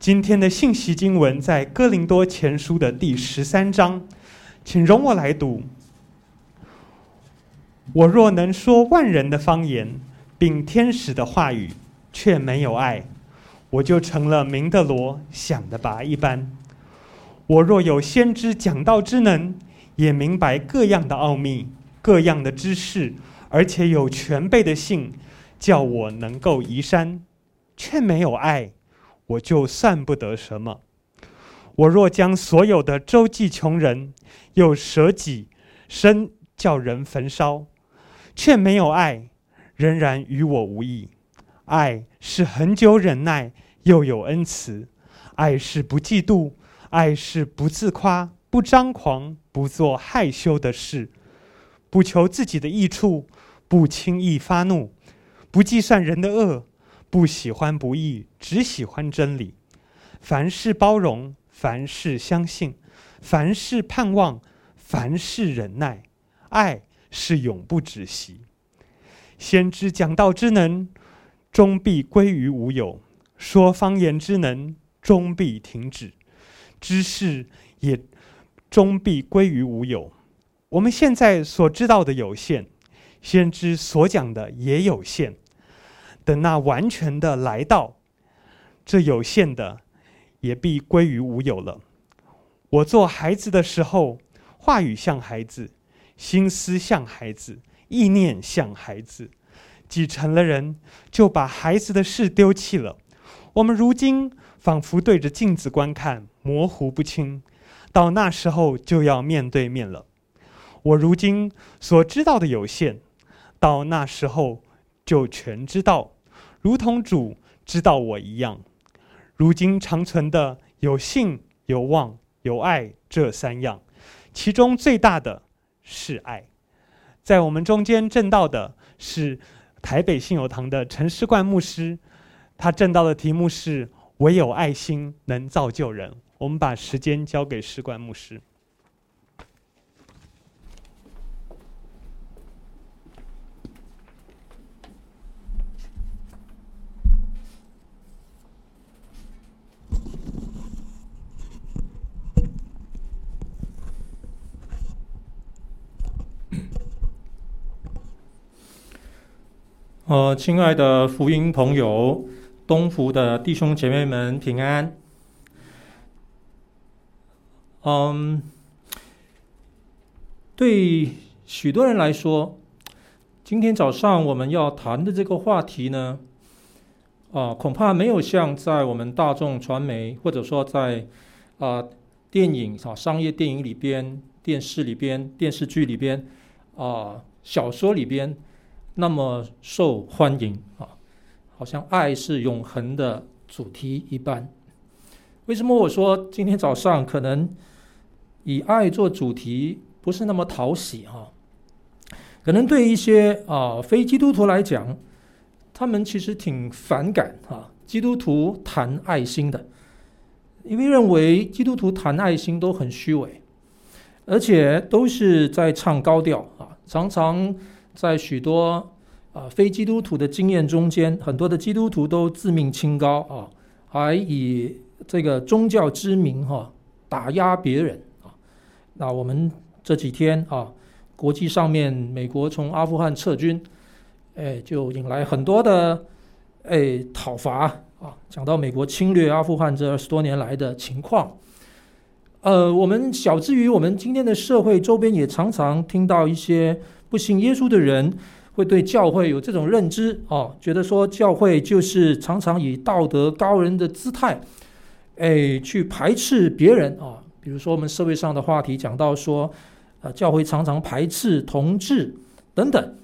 今天的信息经文在哥林多前书的第十三章，请容我来读。我若能说万人的方言，并天使的话语，却没有爱，我就成了明的罗，响的鈸一般。我若有先知讲道之能，也明白各样的奥秘、各样的知识，而且有全备的信，叫我能够移山，却没有爱。我就算不得什么。我若将所有的周济穷人，又舍己身叫人焚烧，却没有爱，仍然与我无益。爱是恒久忍耐，又有恩慈；爱是不嫉妒；爱是不自夸，不张狂，不做害羞的事，不求自己的益处，不轻易发怒，不计算人的恶。不喜欢不义，只喜欢真理。凡事包容，凡事相信，凡事盼望，凡事忍耐。爱是永不止息。先知讲道之能，终必归于无有；说方言之能，终必停止；知识也终必归于无有。我们现在所知道的有限，先知所讲的也有限。等那完全的来到，这有限的也必归于无有了。我做孩子的时候，话语像孩子，心思像孩子，意念像孩子。既成了人，就把孩子的事丢弃了。我们如今仿佛对着镜子观看，模糊不清。到那时候就要面对面了。我如今所知道的有限，到那时候。就全知道，如同主知道我一样。如今长存的有信、有望、有爱这三样，其中最大的是爱。在我们中间证道的是台北信友堂的陈世冠牧师，他证道的题目是“唯有爱心能造就人”。我们把时间交给世冠牧师。呃，亲爱的福音朋友，东福的弟兄姐妹们平安。嗯，对许多人来说，今天早上我们要谈的这个话题呢，啊，恐怕没有像在我们大众传媒或者说在啊电影啊商业电影里边、电视里边、电视剧里边啊小说里边。那么受欢迎啊，好像爱是永恒的主题一般。为什么我说今天早上可能以爱做主题不是那么讨喜哈？可能对一些啊非基督徒来讲，他们其实挺反感啊基督徒谈爱心的，因为认为基督徒谈爱心都很虚伪，而且都是在唱高调啊，常常。在许多啊非基督徒的经验中间，很多的基督徒都自命清高啊，还以这个宗教之名哈打压别人啊。那我们这几天啊，国际上面美国从阿富汗撤军，哎，就引来很多的哎讨伐啊。讲到美国侵略阿富汗这二十多年来的情况，呃，我们晓之于我们今天的社会周边也常常听到一些。不信耶稣的人会对教会有这种认知啊，觉得说教会就是常常以道德高人的姿态，哎，去排斥别人啊。比如说我们社会上的话题讲到说，啊，教会常常排斥同志等等。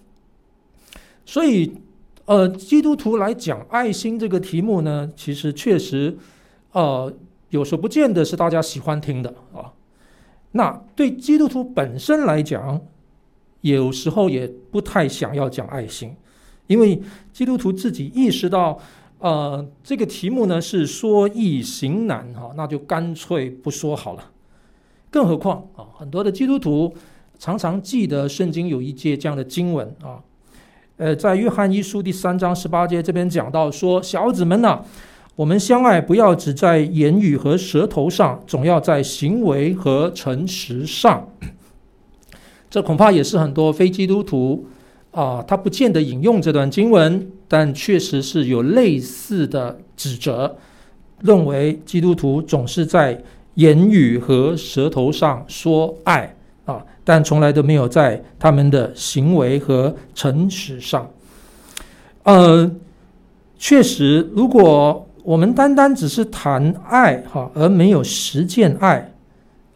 所以，呃，基督徒来讲爱心这个题目呢，其实确实，呃，有时候不见得是大家喜欢听的啊。那对基督徒本身来讲，有时候也不太想要讲爱心，因为基督徒自己意识到，呃，这个题目呢是说易行难哈，那就干脆不说好了。更何况啊，很多的基督徒常常记得圣经有一节这样的经文啊，呃，在约翰一书第三章十八节这边讲到说，小子们呐，我们相爱不要只在言语和舌头上，总要在行为和诚实上。这恐怕也是很多非基督徒啊，他不见得引用这段经文，但确实是有类似的指责，认为基督徒总是在言语和舌头上说爱啊，但从来都没有在他们的行为和诚实上。呃，确实，如果我们单单只是谈爱哈，而没有实践爱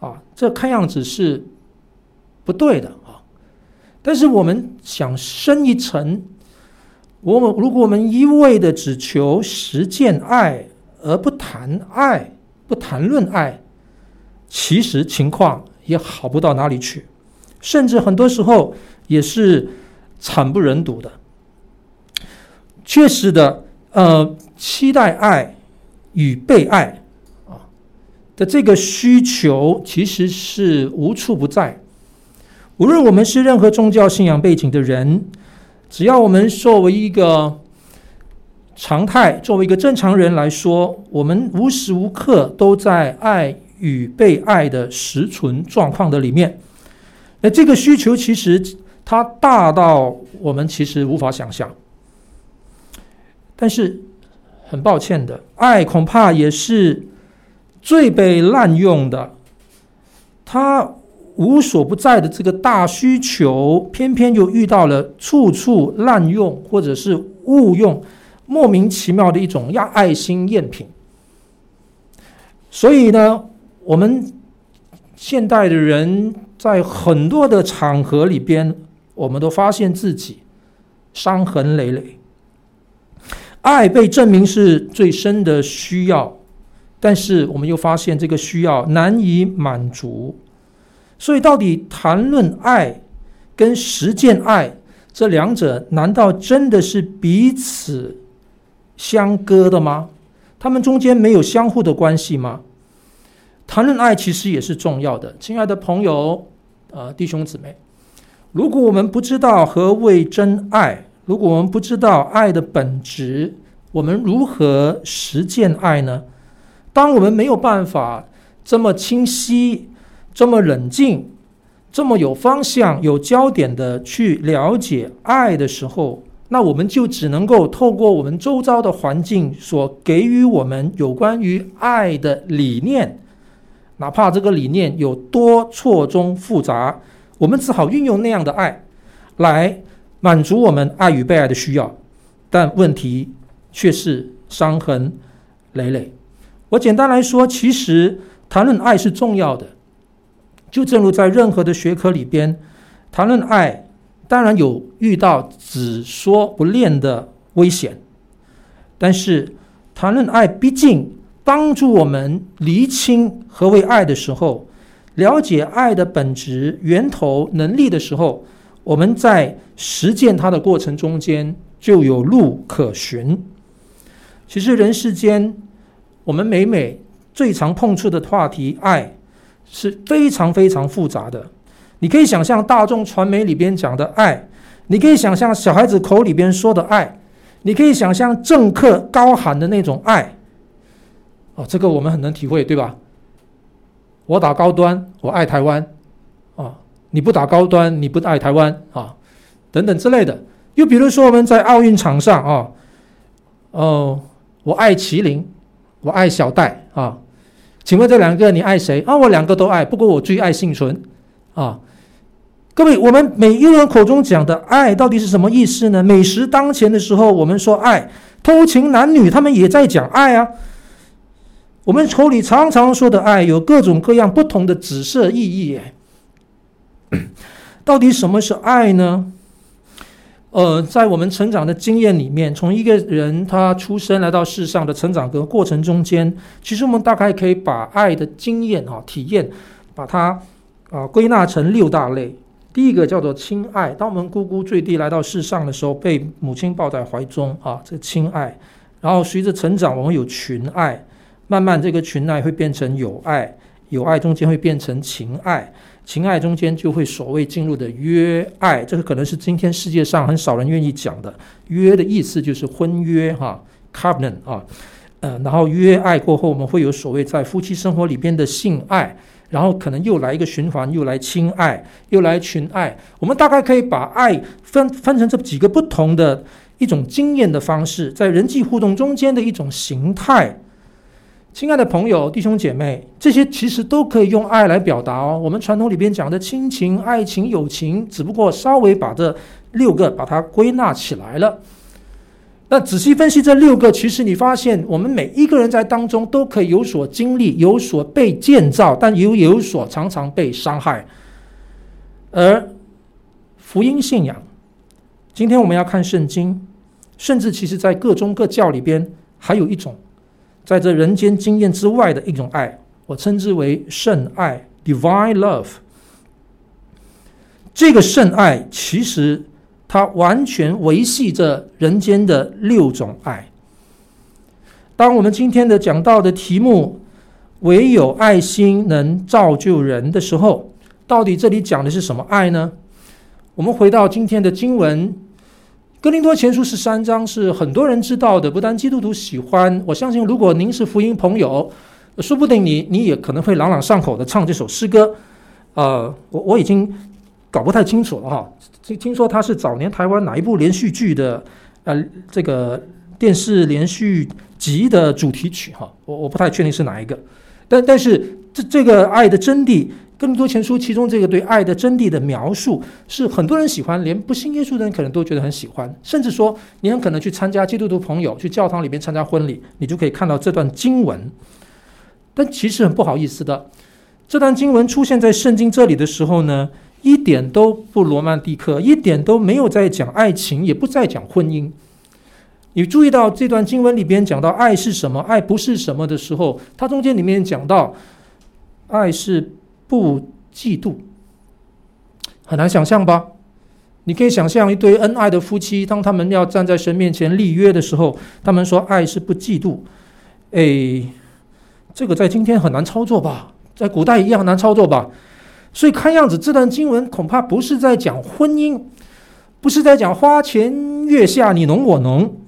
啊，这看样子是不对的啊。但是我们想深一层，我们如果我们一味的只求实践爱，而不谈爱，不谈论爱，其实情况也好不到哪里去，甚至很多时候也是惨不忍睹的。确实的，呃，期待爱与被爱啊的这个需求，其实是无处不在。无论我们是任何宗教信仰背景的人，只要我们作为一个常态，作为一个正常人来说，我们无时无刻都在爱与被爱的实存状况的里面。那这个需求其实它大到我们其实无法想象。但是，很抱歉的，爱恐怕也是最被滥用的。它无所不在的这个大需求，偏偏又遇到了处处滥用或者是误用，莫名其妙的一种压爱心赝品。所以呢，我们现代的人在很多的场合里边，我们都发现自己伤痕累累。爱被证明是最深的需要，但是我们又发现这个需要难以满足，所以到底谈论爱跟实践爱这两者，难道真的是彼此相隔的吗？他们中间没有相互的关系吗？谈论爱其实也是重要的，亲爱的朋友，呃，弟兄姊妹，如果我们不知道何谓真爱，如果我们不知道爱的本质，我们如何实践爱呢？当我们没有办法这么清晰、这么冷静、这么有方向、有焦点的去了解爱的时候，那我们就只能够透过我们周遭的环境所给予我们有关于爱的理念，哪怕这个理念有多错综复杂，我们只好运用那样的爱来。满足我们爱与被爱的需要，但问题却是伤痕累累。我简单来说，其实谈论爱是重要的。就正如在任何的学科里边，谈论爱当然有遇到只说不练的危险，但是谈论爱毕竟帮助我们厘清何为爱的时候，了解爱的本质、源头、能力的时候。我们在实践它的过程中间就有路可循。其实人世间，我们每每最常碰触的话题，爱是非常非常复杂的。你可以想象大众传媒里边讲的爱，你可以想象小孩子口里边说的爱，你可以想象政客高喊的那种爱。哦，这个我们很能体会，对吧？我打高端，我爱台湾。啊你不打高端，你不爱台湾啊，等等之类的。又比如说，我们在奥运场上啊，哦，我爱麒麟，我爱小戴啊。请问这两个你爱谁啊？我两个都爱，不过我最爱幸存啊。各位，我们每一个人口中讲的爱到底是什么意思呢？美食当前的时候，我们说爱；偷情男女，他们也在讲爱啊。我们口里常常说的爱，有各种各样不同的紫色意义。到底什么是爱呢？呃，在我们成长的经验里面，从一个人他出生来到世上的成长的过程中间，其实我们大概可以把爱的经验啊、体验，把它啊归纳成六大类。第一个叫做亲爱，当我们呱呱坠地来到世上的时候，被母亲抱在怀中啊，这亲爱。然后随着成长，我们有群爱，慢慢这个群爱会变成友爱，友爱中间会变成情爱。情爱中间就会所谓进入的约爱，这个可能是今天世界上很少人愿意讲的。约的意思就是婚约哈，covenant 啊。呃，然后约爱过后，我们会有所谓在夫妻生活里边的性爱，然后可能又来一个循环，又来亲爱，又来群爱。我们大概可以把爱分分成这几个不同的一种经验的方式，在人际互动中间的一种形态。亲爱的朋友、弟兄姐妹，这些其实都可以用爱来表达哦。我们传统里边讲的亲情、爱情、友情，只不过稍微把这六个把它归纳起来了。那仔细分析这六个，其实你发现，我们每一个人在当中都可以有所经历，有所被建造，但也有有所常常被伤害。而福音信仰，今天我们要看圣经，甚至其实在各宗各教里边，还有一种在这人间经验之外的一种爱，我称之为圣爱 （Divine Love）。这个圣爱其实。它完全维系着人间的六种爱。当我们今天的讲到的题目“唯有爱心能造就人”的时候，到底这里讲的是什么爱呢？我们回到今天的经文，《哥林多前书》十三章是很多人知道的，不但基督徒喜欢，我相信如果您是福音朋友，说不定你你也可能会朗朗上口的唱这首诗歌。呃，我我已经。搞不太清楚了哈，听听说他是早年台湾哪一部连续剧的呃这个电视连续集的主题曲哈，我我不太确定是哪一个，但但是这这个爱的真谛，更多前书其中这个对爱的真谛的描述是很多人喜欢，连不信耶稣的人可能都觉得很喜欢，甚至说你很可能去参加基督徒朋友去教堂里面参加婚礼，你就可以看到这段经文，但其实很不好意思的，这段经文出现在圣经这里的时候呢，一点都不罗曼蒂克，一点都没有在讲爱情，也不在讲婚姻。你注意到这段经文里边讲到爱是什么，爱不是什么的时候，它中间里面讲到爱是不嫉妒，很难想象吧？你可以想象一对恩爱的夫妻，当他们要站在神面前立约的时候，他们说爱是不嫉妒。诶，这个在今天很难操作吧？在古代一样难操作吧？所以看样子，这段经文恐怕不是在讲婚姻，不是在讲花前月下你侬我侬。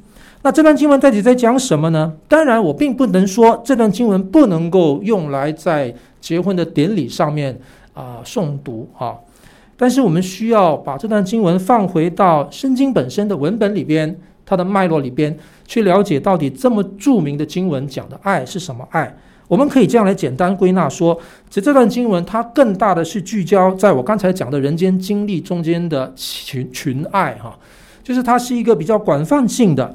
那这段经文到底在讲什么呢？当然，我并不能说这段经文不能够用来在结婚的典礼上面啊、诵读啊。但是我们需要把这段经文放回到圣经本身的文本里边，它的脉络里边，去了解到底这么著名的经文讲的爱是什么爱。我们可以这样来简单归纳说，其实这段经文它更大的是聚焦在我刚才讲的人间经历中间的群群爱哈，就是它是一个比较广泛性的。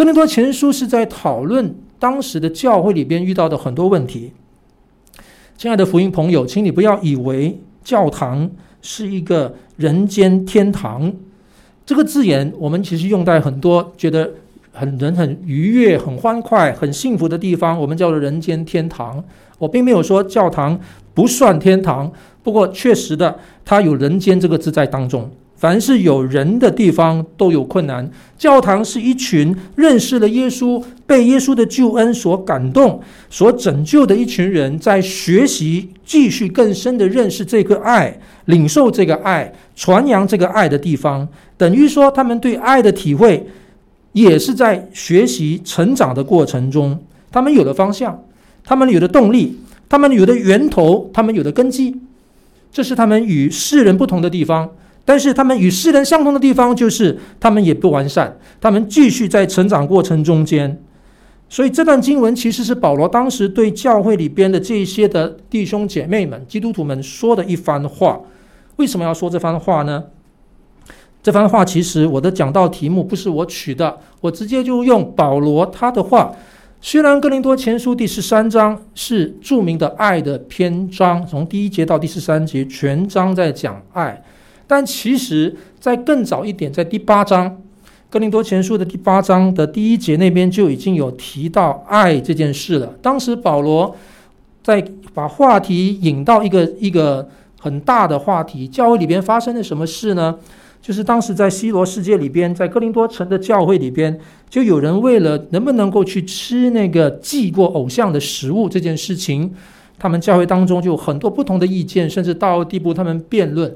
哥林多前书是在讨论当时的教会里边遇到的很多问题。亲爱的福音朋友，请你不要以为教堂是一个人间天堂，这个字眼我们其实用在很多觉得。很人很愉悦、很欢快、很幸福的地方，我们叫做人间天堂。我并没有说教堂不算天堂，不过确实的，它有“人间”这个字在当中。凡是有人的地方都有困难。教堂是一群认识了耶稣、被耶稣的救恩所感动、所拯救的一群人，在学习、继续更深的认识这个爱、领受这个爱、传扬这个爱的地方。等于说，他们对爱的体会。也是在学习成长的过程中，他们有了方向，他们有了动力，他们有的源头，他们有的根基，这是他们与世人不同的地方。但是他们与世人相同的地方，就是他们也不完善，他们继续在成长过程中间。所以这段经文其实是保罗当时对教会里边的这些的弟兄姐妹们、基督徒们说的一番话。为什么要说这番话呢？这番话其实我的讲道题目不是我取的，我直接就用保罗他的话。虽然哥林多前书第十三章是著名的爱的篇章，从第一节到第十三节全章在讲爱，但其实在更早一点，在第八章，哥林多前书的第八章的第一节那边就已经有提到爱这件事了。当时保罗在把话题引到一个一个很大的话题，教会里边发生了什么事呢？就是当时在西罗世界里边，在哥林多城的教会里边，就有人为了能不能够去吃那个祭过偶像的食物这件事情，他们教会当中就有很多不同的意见，甚至到地步他们辩论。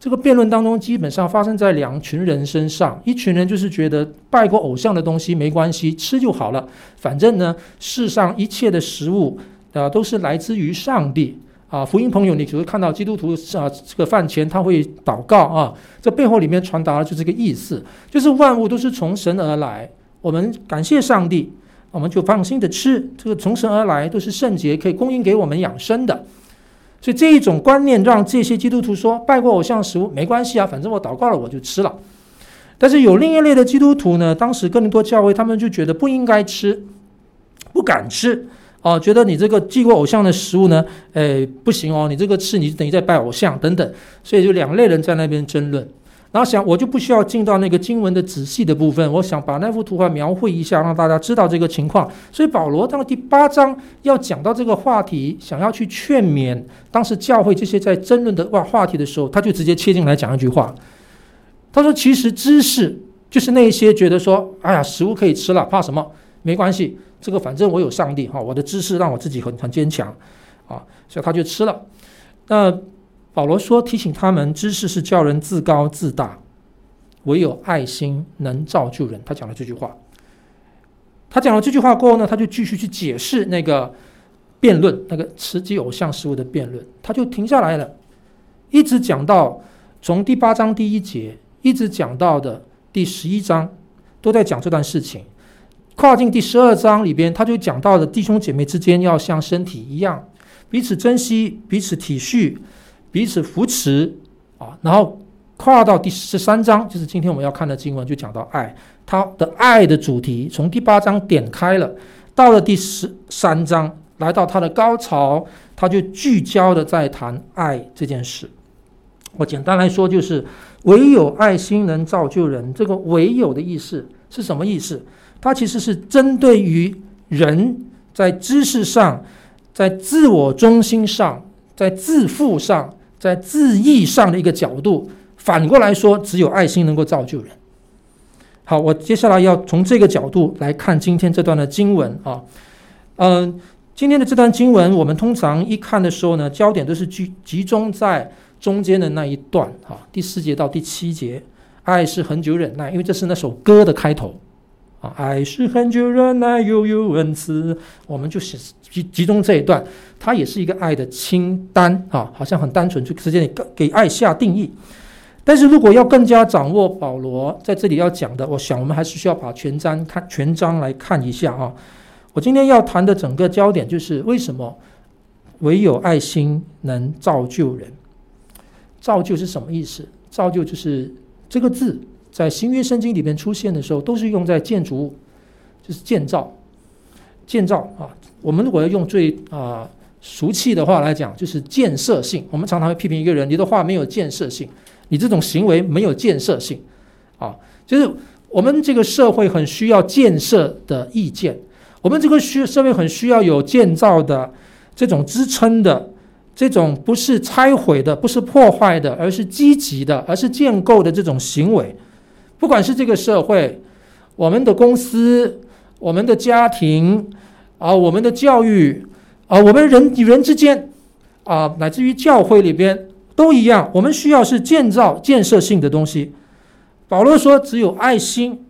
这个辩论当中基本上发生在两群人身上，一群人就是觉得拜过偶像的东西没关系，吃就好了，反正呢，世上一切的食物啊都是来自于上帝啊。福音朋友，你只会看到基督徒啊，这个饭前他会祷告啊，这背后里面传达的就是这个意思，就是万物都是从神而来，我们感谢上帝，我们就放心的吃，这个从神而来都是圣洁，可以供应给我们养生的。所以这一种观念让这些基督徒说，拜过偶像食物没关系啊，反正我祷告了我就吃了。但是有另一类的基督徒呢，当时哥林多教会他们就觉得不应该吃，不敢吃啊，觉得你这个祭过偶像的食物呢，诶不行哦，你这个吃你等于在拜偶像等等，所以就两类人在那边争论。然后想，我就不需要进到那个经文的仔细的部分，我想把那幅图画描绘一下，让大家知道这个情况。所以保罗到第八章要讲到这个话题，想要去劝勉当时教会这些在争论的话话题的时候，他就直接切进来讲一句话。他说：“其实知识就是那些觉得说，哎呀，食物可以吃了，怕什么？没关系，这个反正我有上帝哈，我的知识让我自己很很坚强啊，所以他就吃了。那。”保罗说：“提醒他们，知识是叫人自高自大，唯有爱心能造就人。”他讲了这句话。他讲了这句话过后呢，他就继续去解释那个辩论，那个吃祭偶像事物的辩论。他就停下来了，一直讲到从第八章第一节，一直讲到的第十一章，都在讲这段事情。跨进第十二章里边，他就讲到了弟兄姐妹之间要像身体一样，彼此珍惜，彼此体恤。彼此扶持啊，然后跨到第十三章，就是今天我们要看的经文，就讲到爱。他的爱的主题从第八章点开了，到了第十三章，来到他的高潮，他就聚焦的在谈爱这件事。我简单来说，就是唯有爱心能造就人。这个“唯有”的意思是什么意思？它其实是针对于人在知识上，在自我中心上，在自负上。在字义上的一个角度，反过来说，只有爱心能够造就人。好，我接下来要从这个角度来看今天这段的经文啊，嗯，今天的这段经文，我们通常一看的时候呢，焦点都是集集中在中间的那一段啊，第四节到第七节，爱是恒久忍耐，因为这是那首歌的开头。啊，爱是恒久忍耐，又有恩慈。我们就写集集中这一段，它也是一个爱的清单啊，好像很单纯，就直接给爱下定义。但是如果要更加掌握保罗在这里要讲的，我想我们还是需要把全章看全章来看一下啊。我今天要谈的整个焦点就是为什么唯有爱心能造就人？造就是什么意思？造就就是这个字。在新约圣经里面出现的时候，都是用在建筑物，就是建造、建造啊。我们如果要用最啊俗气的话来讲，就是建设性。我们常常会批评一个人，你的话没有建设性，你这种行为没有建设性啊。就是我们这个社会很需要建设的意见，我们这个需社会很需要有建造的这种支撑的。这种不是拆毁的，不是破坏的，而是积极的，而是建构的这种行为。不管是这个社会、我们的公司、我们的家庭啊、我们的教育啊、我们人与人之间啊，乃至于教会里边都一样，我们需要是建造、建设性的东西。保罗说，只有爱心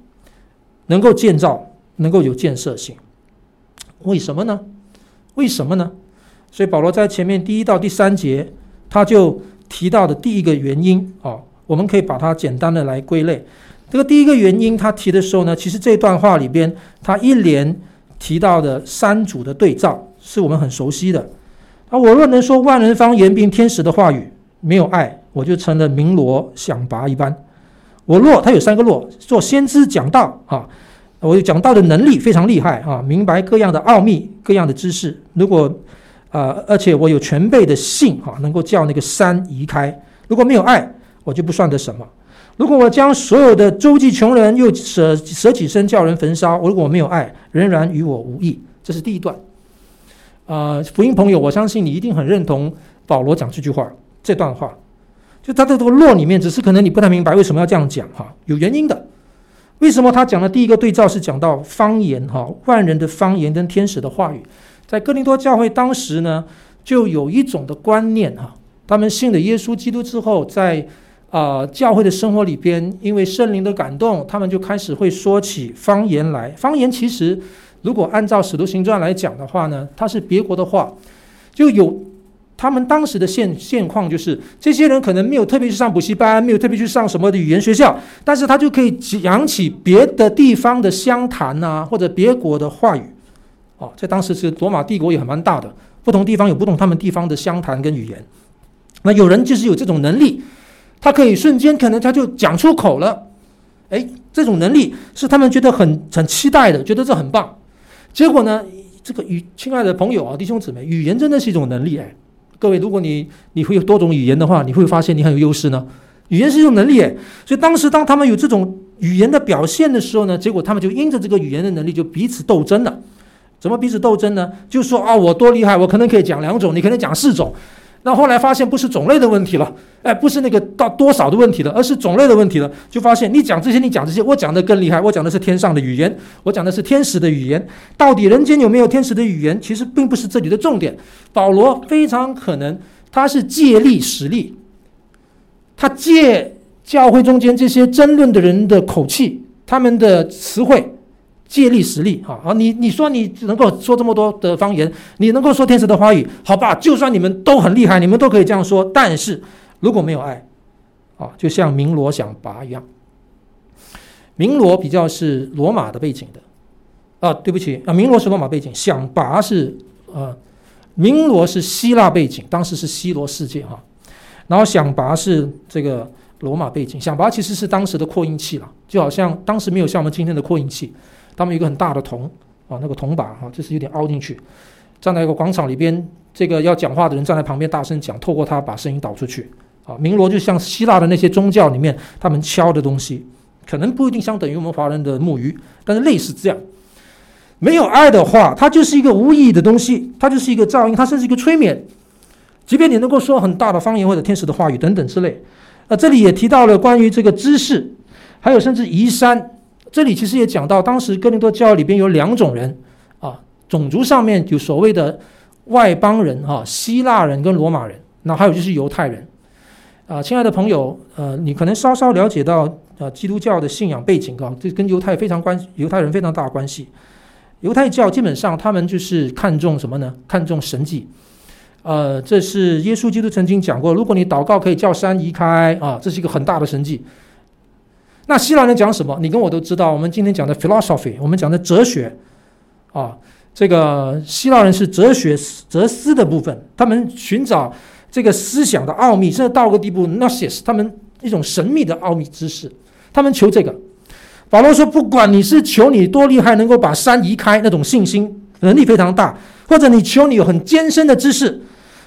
能够建造，能够有建设性。为什么呢？为什么呢？所以保罗在前面第一到第三节，他就提到的第一个原因啊，我们可以把它简单的来归类。这个第一个原因，他提的时候呢，其实这段话里边，他一连提到的三组的对照，是我们很熟悉的。啊，我若能说万人方言并天使的话语，没有爱，我就成了鸣锣响拔一般。我若他有三个若，做先知讲道啊，我有讲道的能力非常厉害啊，明白各样的奥秘、各样的知识。如果啊、而且我有全备的信哈，能够叫那个山移开。如果没有爱，我就不算得什么。如果我将所有的周济穷人，又舍舍己身叫人焚烧，如果没有爱，仍然与我无益。这是第一段。啊、呃，福音朋友，我相信你一定很认同保罗讲这句话，这段话，就他的这个落里面，只是可能你不太明白为什么要这样讲哈，有原因的。为什么他讲的第一个对照是讲到方言哈，万人的方言跟天使的话语，在哥林多教会当时呢，就有一种的观念哈，他们信了耶稣基督之后，在、呃，教会的生活里边，因为圣灵的感动，他们就开始会说起方言来。方言其实，如果按照使徒行传来讲的话呢，它是别国的话，就有。他们当时的现现况就是，这些人可能没有特别去上补习班，没有特别去上什么的语言学校，但是他就可以讲起别的地方的乡谈呐，或者别国的话语。哦，在当时是罗马帝国也很蛮大的，不同地方有不同他们地方的乡谈跟语言。那有人就是有这种能力，他可以瞬间可能他就讲出口了。诶，这种能力是他们觉得很很期待的，觉得这很棒。结果呢，这个语，亲爱的朋友啊，弟兄姊妹，语言真的是一种能力诶。各位，如果你你会有多种语言的话，你会发现你很有优势呢。语言是一种能力，所以当时当他们有这种语言的表现的时候呢，结果他们就因着这个语言的能力就彼此斗争了。怎么彼此斗争呢？就说啊，我多厉害，我可能可以讲两种，你可能讲四种。那后来发现不是种类的问题了，哎，不是那个到多少的问题了，而是种类的问题了。就发现你讲这些，你讲这些，我讲的更厉害，我讲的是天上的语言，我讲的是天使的语言。到底人间有没有天使的语言？其实并不是这里的重点。保罗非常可能他是借力使力，他借教会中间这些争论的人的口气，他们的词汇。借力使力，哈啊！你你说你能够说这么多的方言，你能够说天使的话语，好吧？就算你们都很厉害，你们都可以这样说，但是如果没有爱，啊，就像鸣罗响拔一样。鸣罗比较是罗马的背景的，啊，对不起啊，鸣罗是罗马背景，响拔是呃，鸣罗是希腊背景，当时是希罗世界哈，然后响拔是这个罗马背景，响拔其实是当时的扩音器了，就好像当时没有像我们今天的扩音器。他们有一个很大的铜啊，那个铜把啊，就是有点凹进去，站在一个广场里边，这个要讲话的人站在旁边大声讲，透过它把声音导出去啊。鸣罗就像希腊的那些宗教里面他们敲的东西，可能不一定相等于我们华人的木鱼，但是类似这样。没有爱的话，它就是一个无意义的东西，它就是一个噪音，它甚至一个催眠。即便你能够说很大的方言或者天使的话语等等之类，那这里也提到了关于这个知识，还有甚至移山。这里其实也讲到，当时哥林多教里边有两种人啊，种族上面有所谓的外邦人啊，希腊人跟罗马人，那还有就是犹太人啊。亲爱的朋友，呃，你可能稍稍了解到啊，基督教的信仰背景啊，这跟犹太非常关，犹太人非常大的关系。犹太教基本上他们就是看重什么呢？看重神迹。呃，这是耶稣基督曾经讲过，如果你祷告可以叫山移开啊，这是一个很大的神迹。那希腊人讲什么？你跟我都知道。我们今天讲的 philosophy，我们讲的哲学，啊，这个希腊人是哲学哲思的部分，他们寻找这个思想的奥秘，甚至到个地步，gnosis，他们一种神秘的奥秘知识，他们求这个。保罗说，不管你是求你多厉害，能够把山移开，那种信心能力非常大，或者你求你有很艰深的知识，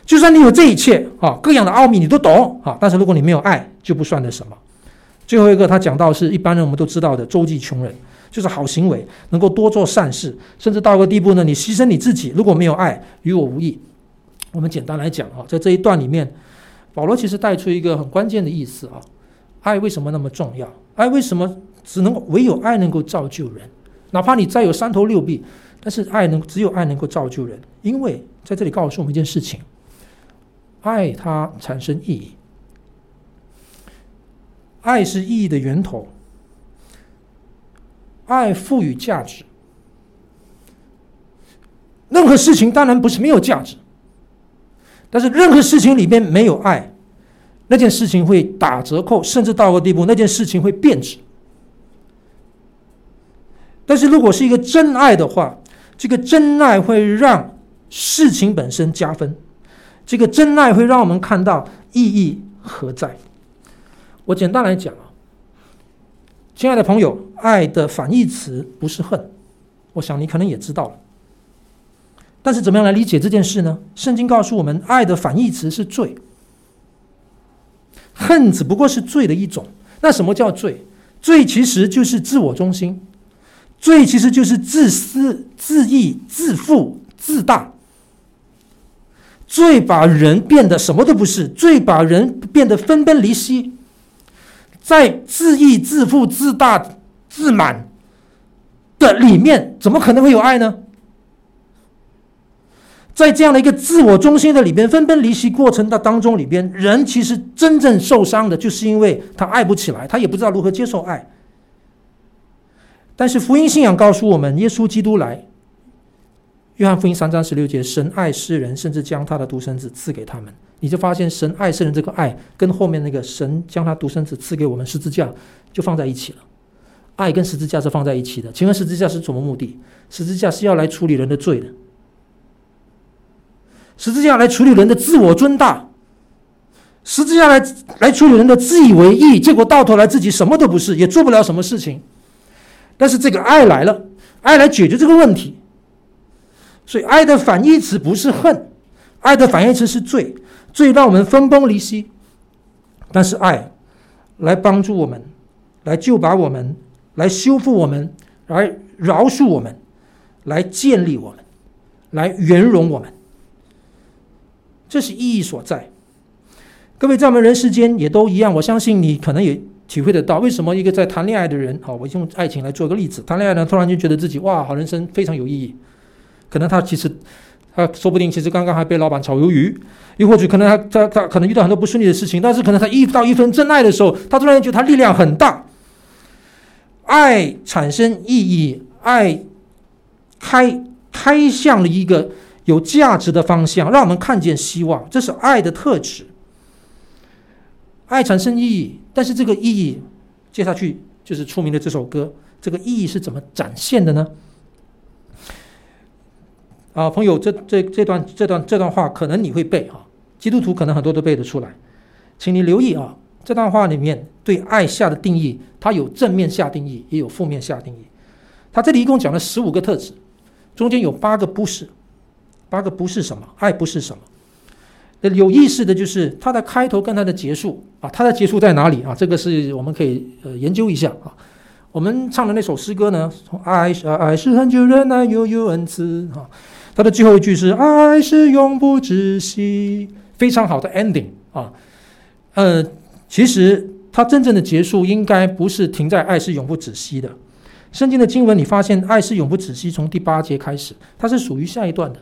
就算你有这一切啊，各样的奥秘你都懂啊，但是如果你没有爱，就不算的什么。最后一个，他讲到是一般人我们都知道的周济穷人，就是好行为，能够多做善事，甚至到个地步呢，你牺牲你自己，如果没有爱，与我无益。我们简单来讲啊，在这一段里面，保罗其实带出一个很关键的意思啊，爱为什么那么重要？爱为什么只能唯有爱能够造就人？哪怕你再有三头六臂，但是爱能只有爱能够造就人，因为在这里告诉我们一件事情：爱它产生意义。爱是意义的源头，爱赋予价值。任何事情当然不是没有价值，但是任何事情里面没有爱，那件事情会打折扣，甚至到个地步，那件事情会变质。但是如果是一个真爱的话，这个真爱会让事情本身加分，这个真爱会让我们看到意义何在。我简单来讲啊，亲爱的朋友，爱的反义词不是恨，我想你可能也知道了。但是怎么样来理解这件事呢？圣经告诉我们，爱的反义词是罪，恨只不过是罪的一种。那什么叫罪？罪其实就是自我中心，罪其实就是自私、自义、自负、自大。罪把人变得什么都不是，罪把人变得分崩离析。在自义、自负、自大、自满的里面，怎么可能会有爱呢？在这样的一个自我中心的里边，分崩离析过程的当中里边，人其实真正受伤的，就是因为他爱不起来，他也不知道如何接受爱。但是福音信仰告诉我们，耶稣基督来，约翰福音三章十六节，神爱世人，甚至将他的独生子赐给他们。你就发现神爱世人这个爱，跟后面那个神将他独生子赐给我们十字架就放在一起了。爱跟十字架是放在一起的。请问十字架是什么目的？十字架是要来处理人的罪的。十字架来处理人的自我尊大，十字架来来处理人的自以为义，结果到头来自己什么都不是，也做不了什么事情。但是这个爱来了，爱来解决这个问题。所以爱的反义词不是恨，爱的反义词是罪，罪让我们分崩离析。但是爱来帮助我们，来救拔我们，来修复我们，来饶恕我们，来建立我们，来圆融我们。这是意义所在。各位在我们人世间也都一样，我相信你可能也体会得到，为什么一个在谈恋爱的人，好，我用爱情来做个例子，谈恋爱呢，突然间觉得自己哇，好人生非常有意义。可能他其实，他说不定其实刚刚还被老板炒鱿鱼，又或许可能他他他可能遇到很多不顺利的事情，但是可能他遇到一份真爱的时候，他突然间觉得他力量很大。爱产生意义，爱开开向了一个。有价值的方向，让我们看见希望，这是爱的特质。爱产生意义，但是这个意义，接下去就是出名的这首歌。这个意义是怎么展现的呢？啊，朋友，这这这段这段这段话可能你会背啊，基督徒可能很多都背得出来，请你留意啊，这段话里面对爱下的定义，它有正面下定义，也有负面下定义。它这里一共讲了十五个特质，中间有八个不是。八个不是什么，爱不是什么。那有意思的就是它的开头跟它的结束啊，它的结束在哪里啊？这个是我们可以呃研究一下啊。我们唱的那首诗歌呢，从爱是爱是很久忍耐又有恩慈啊，它的最后一句是爱是永不止息，非常好的 ending 啊。呃，其实它真正的结束应该不是停在爱是永不止息的。圣经的经文你发现爱是永不止息，从第八节开始，它是属于下一段的。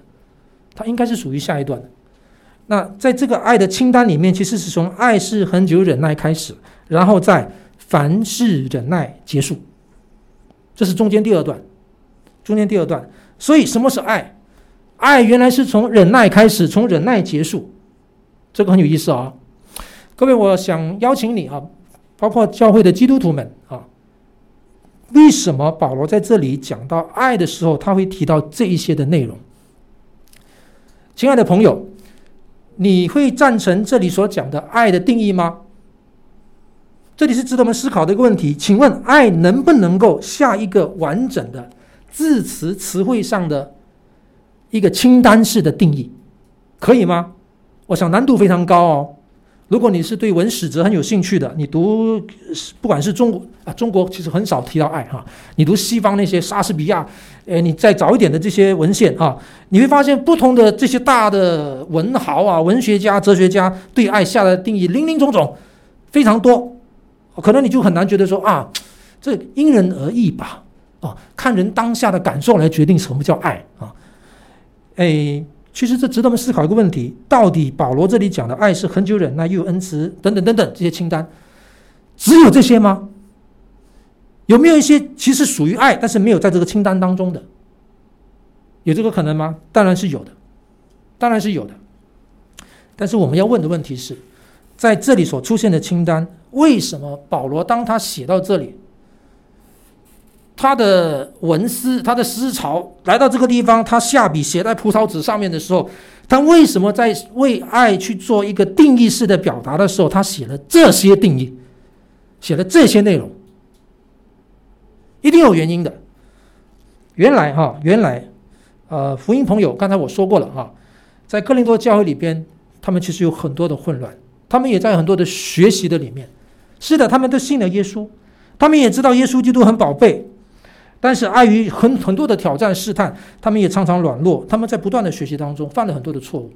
它应该是属于下一段的。那在这个爱的清单里面，其实是从爱是恒久忍耐开始，然后在凡事忍耐结束。这是中间第二段，中间第二段。所以什么是爱？爱原来是从忍耐开始，从忍耐结束。这个很有意思啊！各位，我想邀请你啊，包括教会的基督徒们啊，为什么保罗在这里讲到爱的时候，他会提到这一些的内容？亲爱的朋友，你会赞成这里所讲的爱的定义吗？这里是值得我们思考的一个问题。请问，爱能不能够下一个完整的字词词汇上的一个清单式的定义？可以吗？我想难度非常高哦。如果你是对文史哲很有兴趣的，你读不管是中国啊，中国其实很少提到爱哈。你读西方那些莎士比亚，诶，你再早一点的这些文献啊，你会发现不同的这些大的文豪啊、文学家、哲学家对爱下的定义林林总总，非常多。可能你就很难觉得说啊，这因人而异吧？啊，看人当下的感受来决定什么叫爱啊？哎。其实这值得我们思考一个问题：到底保罗这里讲的爱是恒久忍耐又有恩慈等等等等这些清单，只有这些吗？有没有一些其实属于爱，但是没有在这个清单当中的？有这个可能吗？当然是有的，当然是有的。但是我们要问的问题是，在这里所出现的清单，为什么保罗当他写到这里？他的文思，他的思潮来到这个地方，他下笔写在葡萄纸上面的时候，他为什么在为爱去做一个定义式的表达的时候，他写了这些定义，写了这些内容，一定有原因的。原来哈，原来，呃，福音朋友，刚才我说过了哈，在哥林多教会里边，他们其实有很多的混乱，他们也在很多的学习的里面。是的，他们都信了耶稣，他们也知道耶稣基督很宝贝。但是碍于很很多的挑战试探，他们也常常软弱。他们在不断的学习当中犯了很多的错误。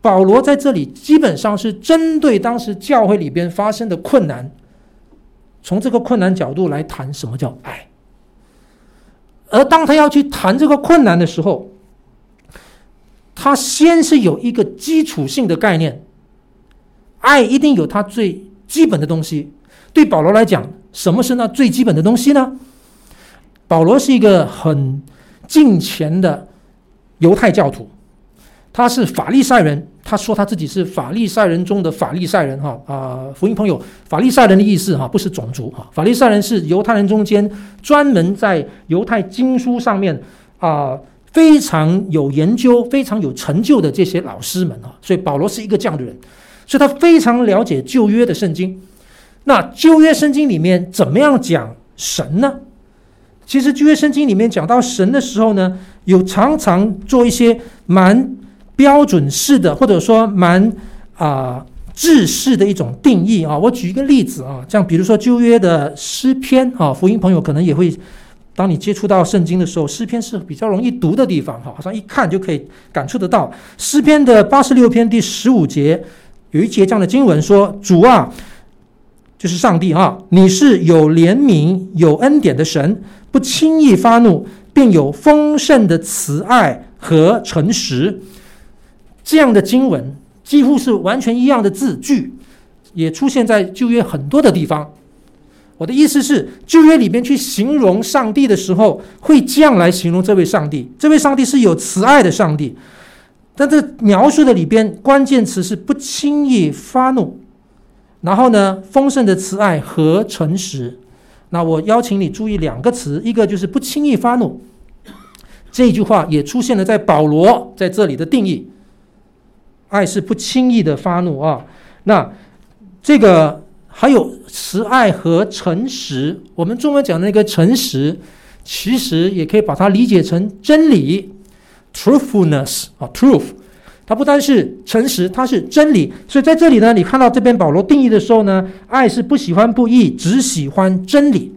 保罗在这里基本上是针对当时教会里边发生的困难，从这个困难角度来谈什么叫爱。而当他要去谈这个困难的时候，他先是有一个基础性的概念，爱一定有它最基本的东西。对保罗来讲，什么是那最基本的东西呢？保罗是一个很敬虔的犹太教徒，他是法利赛人。他说他自己是法利赛人中的法利赛人，哈啊，福音朋友，法利赛人的意思哈，不是种族哈，法利赛人是犹太人中间专门在犹太经书上面啊非常有研究、非常有成就的这些老师们哈，所以保罗是一个这样的人，所以他非常了解旧约的圣经。那旧约圣经里面怎么样讲神呢？其实旧约圣经里面讲到神的时候呢，有常常做一些蛮标准式的，或者说蛮啊制式的一种定义啊。我举一个例子啊，像比如说旧约的诗篇啊，福音朋友可能也会，当你接触到圣经的时候，诗篇是比较容易读的地方哈，好像一看就可以感触得到。诗篇的八十六篇第十五节有一节这样的经文说：“主啊。”就是上帝啊，你是有怜悯、有恩典的神，不轻易发怒，并有丰盛的慈爱和诚实。这样的经文几乎是完全一样的字句，也出现在旧约很多的地方。我的意思是，旧约里面去形容上帝的时候，会这样来形容这位上帝。这位上帝是有慈爱的上帝，但这描述的里边关键词是不轻易发怒。然后呢，丰盛的慈爱和诚实。那我邀请你注意两个词，一个就是不轻易发怒。这句话也出现了在保罗在这里的定义。爱是不轻易的发怒啊。那这个还有慈爱和诚实，我们中文讲的那个诚实，其实也可以把它理解成真理，truthfulness 啊，truth。它不单是诚实，它是真理。所以在这里呢，你看到这边保罗定义的时候呢，爱是不喜欢不义，只喜欢真理。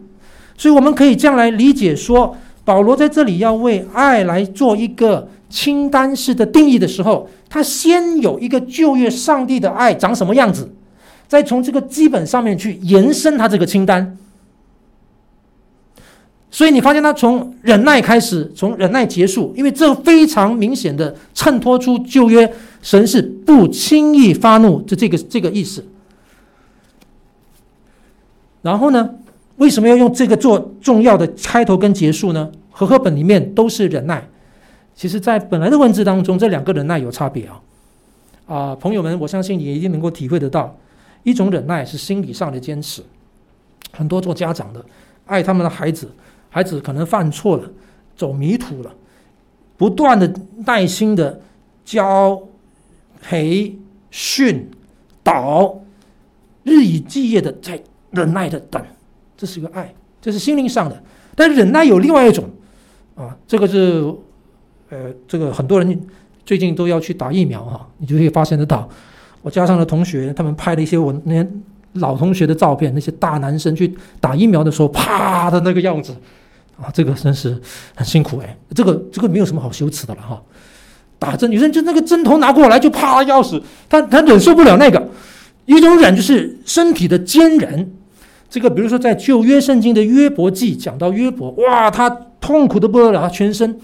所以我们可以这样来理解说，保罗在这里要为爱来做一个清单式的定义的时候，他先有一个旧约上帝的爱长什么样子，再从这个基本上面去延伸他这个清单。所以你发现他从忍耐开始，从忍耐结束，因为这非常明显的衬托出旧约神是不轻易发怒就这个这个意思。然后呢，为什么要用这个做重要的开头跟结束呢？和合本里面都是忍耐，其实在本来的文字当中，这两个忍耐有差别啊。啊，朋友们，我相信你一定能够体会得到，一种忍耐是心理上的坚持，很多做家长的爱他们的孩子。孩子可能犯错了，走迷途了，不断的耐心的教、培、训、导，日以继夜的在忍耐的等，这是一个爱，这是心灵上的。但忍耐有另外一种啊，这个是呃，这个很多人最近都要去打疫苗哈，你就可以发现得到。我家上的同学他们拍了一些我那些老同学的照片，那些大男生去打疫苗的时候，啪的那个样子。啊，这个真是很辛苦哎，这个这个没有什么好羞耻的了哈。打针，女生就那个针头拿过来就啪要死，她她忍受不了那个。一种忍就是身体的坚忍。这个比如说在旧约圣经的约伯记讲到约伯，哇，他痛苦的不得了，他全身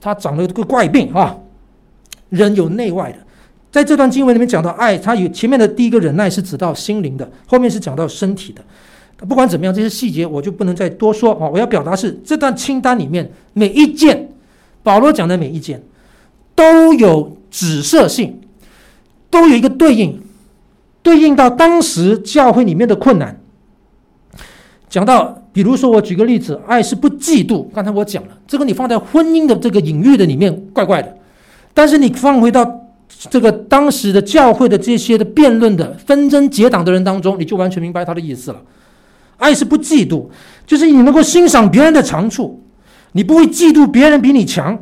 他长了个怪病啊。人有内外的，在这段经文里面讲到爱，他有前面的第一个忍耐是指到心灵的，后面是讲到身体的。不管怎么样，这些细节我就不能再多说啊！我要表达是这段清单里面每一件，保罗讲的每一件，都有指涉性，都有一个对应，对应到当时教会里面的困难。讲到，比如说我举个例子，爱是不嫉妒。刚才我讲了，这个你放在婚姻的这个隐喻的里面怪怪的，但是你放回到这个当时的教会的这些的辩论的纷争结党的人当中，你就完全明白他的意思了。爱是不嫉妒，就是你能够欣赏别人的长处，你不会嫉妒别人比你强，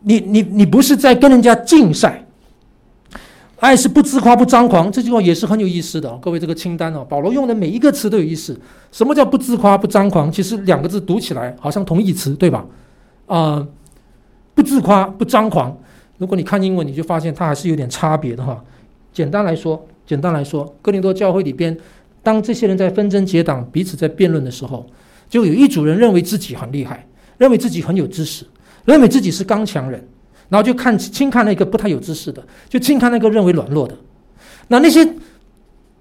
你你你不是在跟人家竞赛。爱是不自夸不张狂，这句话也是很有意思的。各位，这个清单哦，保罗用的每一个词都有意思。什么叫不自夸不张狂？其实两个字读起来好像同义词，对吧？啊、不自夸不张狂。如果你看英文，你就发现它还是有点差别的哈。简单来说，简单来说，哥林多教会里边。当这些人在纷争结党、彼此在辩论的时候，就有一组人认为自己很厉害，认为自己很有知识，认为自己是刚强人，然后就看轻看那个不太有知识的，就轻看那个认为软弱的。那那些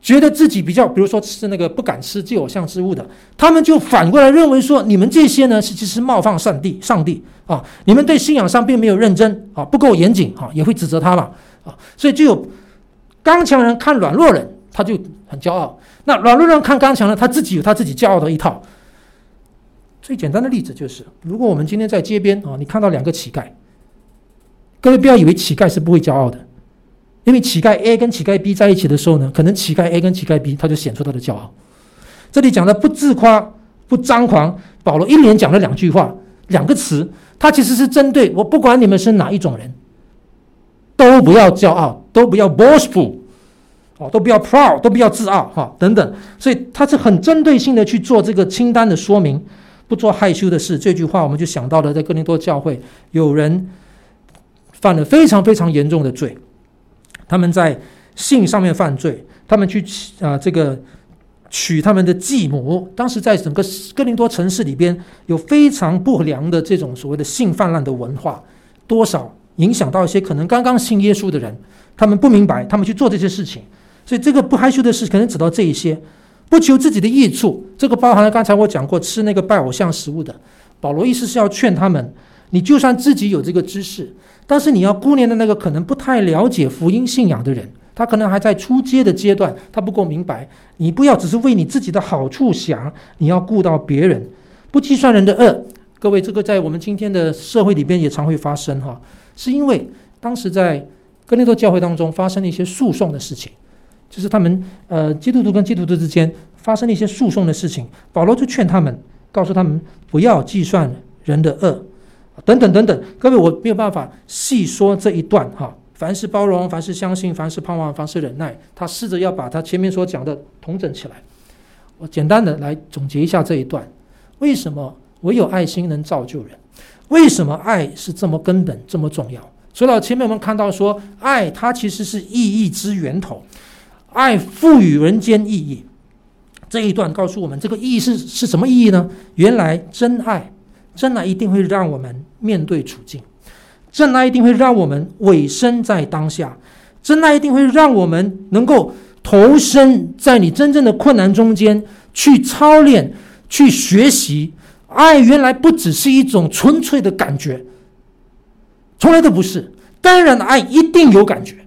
觉得自己比较，比如说是那个不敢吃祭偶像之物的，他们就反过来认为说，你们这些呢是其实冒犯上帝，上帝啊，你们对信仰上并没有认真啊，不够严谨啊，也会指责他嘛啊，所以就有刚强人看软弱人，他就很骄傲；那软弱人看刚强呢，他自己有他自己骄傲的一套。最简单的例子就是，如果我们今天在街边啊，你看到两个乞丐，各位不要以为乞丐是不会骄傲的。因为乞丐 A 跟乞丐 B 在一起的时候呢，可能乞丐 A 跟乞丐 B 他就显出他的骄傲。这里讲的不自夸、不张狂，保罗一连讲了两句话，两个词，他其实是针对我，不管你们是哪一种人，都不要骄傲，都不要 boastful，哦，都比较 proud，都比较自傲，哈，等等。所以他是很针对性的去做这个清单的说明，不做害羞的事。这句话我们就想到了，在哥林多教会有人犯了非常非常严重的罪。他们在性上面犯罪，他们去啊、这个娶他们的继母。当时在整个哥林多城市里边有非常不良的这种所谓的性泛滥的文化，多少影响到一些可能刚刚信耶稣的人，他们不明白，他们去做这些事情。所以这个不害羞的事可能指到这一些，不求自己的益处。这个包含了刚才我讲过吃那个拜偶像食物的。保罗意思是要劝他们，你就算自己有这个知识。但是你要顾念的那个可能不太了解福音信仰的人，他可能还在初阶的阶段，他不够明白。你不要只是为你自己的好处想，你要顾到别人，不计算人的恶。各位，这个在我们今天的社会里边也常会发生哈，是因为当时在哥林多教会当中发生了一些诉讼的事情，就是他们呃基督徒跟基督徒之间发生了一些诉讼的事情，保罗就劝他们，告诉他们不要计算人的恶。等等等等，各位，我没有办法细说这一段哈。凡是包容，凡是相信，凡是盼望，凡是忍耐，他试着要把他前面所讲的统整起来。我简单的来总结一下这一段：为什么唯有爱心能造就人？为什么爱是这么根本、这么重要？所以前面我们看到说，爱它其实是意义之源头，爱赋予人间意义。这一段告诉我们，这个意义是是什么意义呢？原来真爱。真爱一定会让我们面对处境，真爱一定会让我们委身在当下，真爱一定会让我们能够投身在你真正的困难中间去操练、去学习。爱原来不只是一种纯粹的感觉，从来都不是。当然，爱一定有感觉，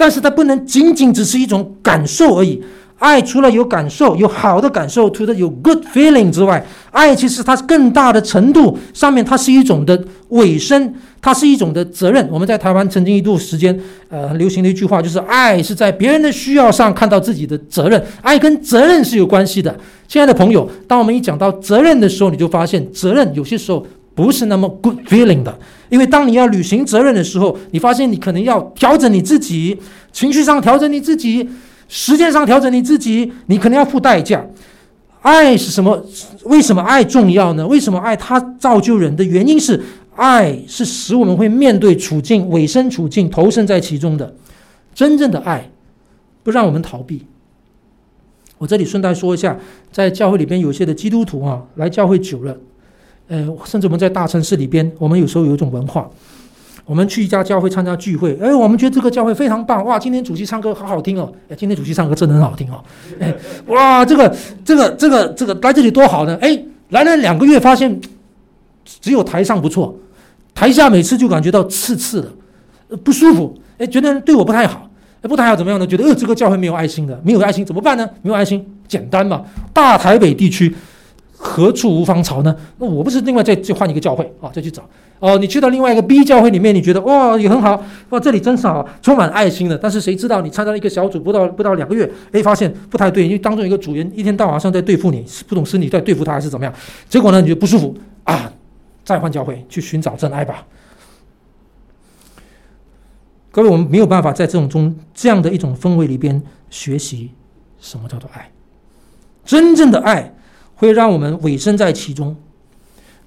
但是它不能仅仅只是一种感受而已。爱除了有感受、有好的感受，除了有 good feeling 之外，爱其实它更大的程度上面，它是一种的委身，它是一种的责任。我们在台湾曾经一度时间，呃，流行的一句话就是：爱是在别人的需要上看到自己的责任。爱跟责任是有关系的。亲爱的朋友，当我们一讲到责任的时候，你就发现责任有些时候不是那么 good feeling 的，因为当你要履行责任的时候，你发现你可能要调整你自己，情绪上调整你自己。时间上调整你自己，你可能要付代价。爱是什么？为什么爱重要呢？为什么爱它造就人的原因是，爱是使我们会面对处境、委身处境、投身在其中的。真正的爱不让我们逃避。我这里顺带说一下，在教会里边有些的基督徒啊，来教会久了，呃，甚至我们在大城市里边，我们有时候有一种文化。我们去一家教会参加聚会，哎，我们觉得这个教会非常棒，哇！今天主席唱歌好好听哦，哎，今天主席唱歌真的很好听哦，哎，哇，这个这个这个这个来这里多好呢，哎，来了两个月发现只有台上不错，台下每次就感觉到刺刺的，不舒服，哎，觉得对我不太好，哎，不太好怎么样呢？觉得呃，这个教会没有爱心的，没有爱心怎么办呢？没有爱心，简单嘛，大台北地区何处无芳草呢？那我不是另外再再换一个教会啊，再去找。哦，你去到另外一个 B 教会里面，你觉得哇也很好，哇这里真是好，充满爱心的。但是谁知道你参加了一个小组不到不到两个月，哎发现不太对，因为当中一个组员一天到晚上在对付你，不懂是你在对付他还是怎么样？结果呢你就不舒服啊，再换教会去寻找真爱吧。各位，我们没有办法在这种中这样的一种氛围里边学习什么叫做爱。真正的爱会让我们委身在其中，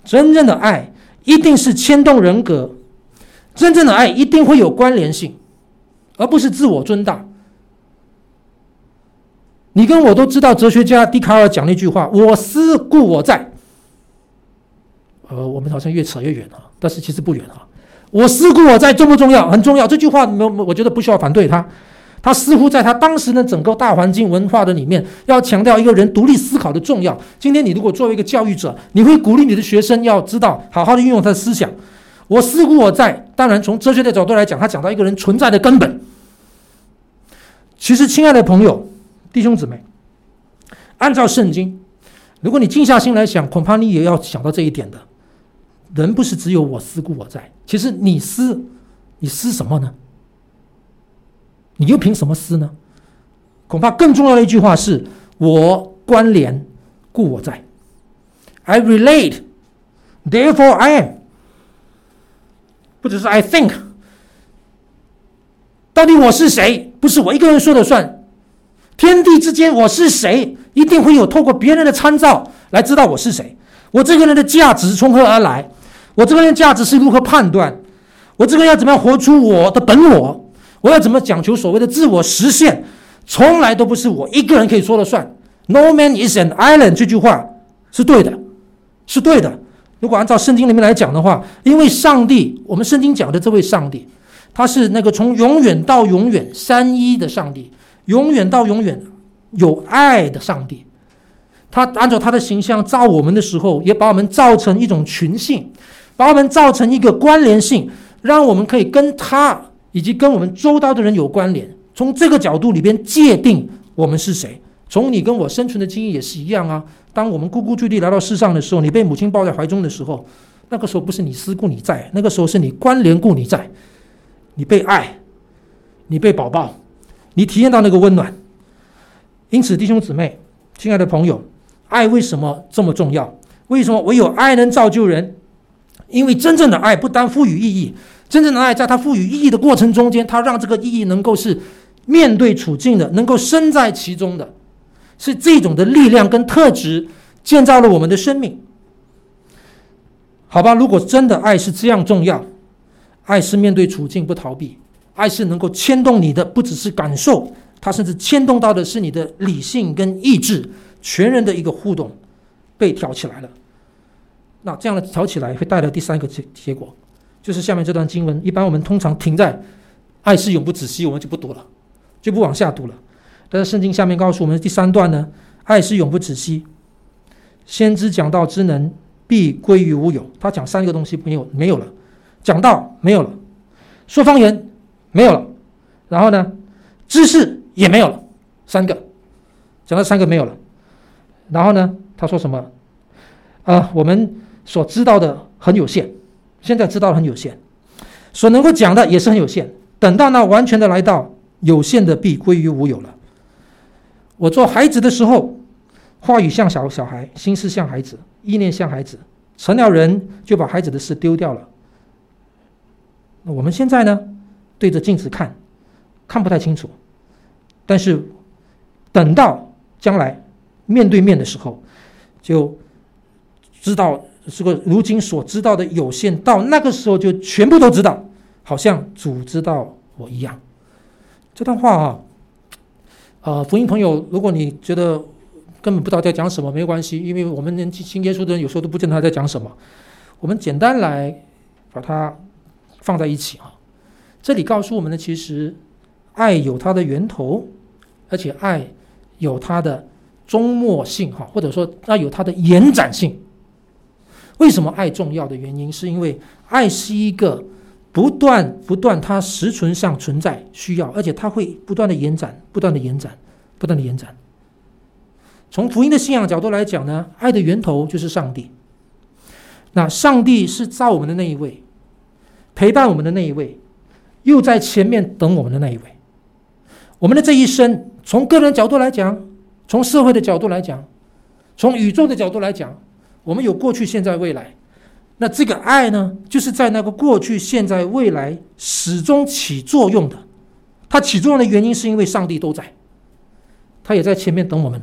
真正的爱。一定是牵动人格，真正的爱一定会有关联性，而不是自我尊大。你跟我都知道，哲学家笛卡尔讲那句话：“我思故我在。”呃，我们好像越扯越远了，但是其实不远啊。我思故我在重不重要？很重要。这句话我，我觉得不需要反对他。他似乎在他当时的整个大环境文化的里面，要强调一个人独立思考的重要。今天你如果作为一个教育者，你会鼓励你的学生要知道好好的运用他的思想。我思故我在，当然从哲学的角度来讲，他讲到一个人存在的根本。其实，亲爱的朋友、弟兄姊妹，按照圣经，如果你静下心来想，恐怕你也要想到这一点的。人不是只有我思故我在，其实你思，你思什么呢？你又凭什么思呢？恐怕更重要的一句话是：我关联，故我在。I relate, therefore I am。不只是 I think。到底我是谁？不是我一个人说了算。天地之间，我是谁？一定会有透过别人的参照来知道我是谁。我这个人的价值从何而来？我这个人价值是如何判断？我这个人要怎么样活出我的本我？我要怎么讲求所谓的自我实现？从来都不是我一个人可以说了算。No man is an island 这句话是对的，是对的。如果按照圣经里面来讲的话，因为上帝，我们圣经讲的这位上帝，他是那个从永远到永远三一的上帝，永远到永远有爱的上帝。他按照他的形象造我们的时候，也把我们造成一种群性，把我们造成一个关联性，让我们可以跟他。以及跟我们周遭的人有关联，从这个角度里边界定我们是谁。从你跟我生存的经验也是一样啊。当我们呱呱坠地来到世上的时候，你被母亲抱在怀中的时候，那个时候不是你思故你在，那个时候是你关联故你在。你被爱，你被宝宝，你体验到那个温暖。因此，弟兄姊妹，亲爱的朋友，爱为什么这么重要？为什么唯有爱能造就人？因为真正的爱不单赋予意义。真正的爱，在它赋予意义的过程中间，它让这个意义能够是面对处境的，能够身在其中的，是这种的力量跟特质建造了我们的生命。好吧，如果真的爱是这样重要，爱是面对处境不逃避，爱是能够牵动你的，不只是感受，它甚至牵动到的是你的理性跟意志，全人的一个互动被挑起来了。那这样的挑起来会带来第三个结结果。就是下面这段经文，一般我们通常停在“爱是永不止息”，我们就不读了，就不往下读了。但是圣经下面告诉我们第三段呢，“爱是永不止息”。先知讲道之能必归于无有。他讲三个东西没有没有了，讲道没有了，说方言没有了，然后呢，知识也没有了，三个，讲了三个没有了。然后呢，他说什么？啊、呃，我们所知道的很有限。现在知道很有限，所能够讲的也是很有限。等到那完全的来到，有限的必归于无有了。我做孩子的时候，话语像小小孩，心思像孩子，意念像孩子。成了人就把孩子的事丢掉了。那我们现在呢？对着镜子看，看不太清楚。但是等到将来面对面的时候，就知道。这个如今所知道的有限，到那个时候就全部都知道，好像主知道我一样。这段话啊，呃，福音朋友，如果你觉得根本不知道在讲什么，没关系，因为我们连信耶稣的人有时候都不知道他在讲什么。我们简单来把它放在一起啊。这里告诉我们的，其实爱有它的源头，而且爱有它的终末性哈，或者说它有它的延展性。为什么爱重要的原因，是因为爱是一个不断不断，它实存上存在需要，而且它会不断的延展，不断的延展，不断的延展。从福音的信仰角度来讲呢，爱的源头就是上帝。那上帝是造我们的那一位，陪伴我们的那一位，又在前面等我们的那一位。我们的这一生，从个人角度来讲，从社会的角度来讲，从宇宙的角度来讲。我们有过去、现在、未来，那这个爱呢，就是在那个过去、现在、未来始终起作用的。它起作用的原因是因为上帝都在，他也在前面等我们，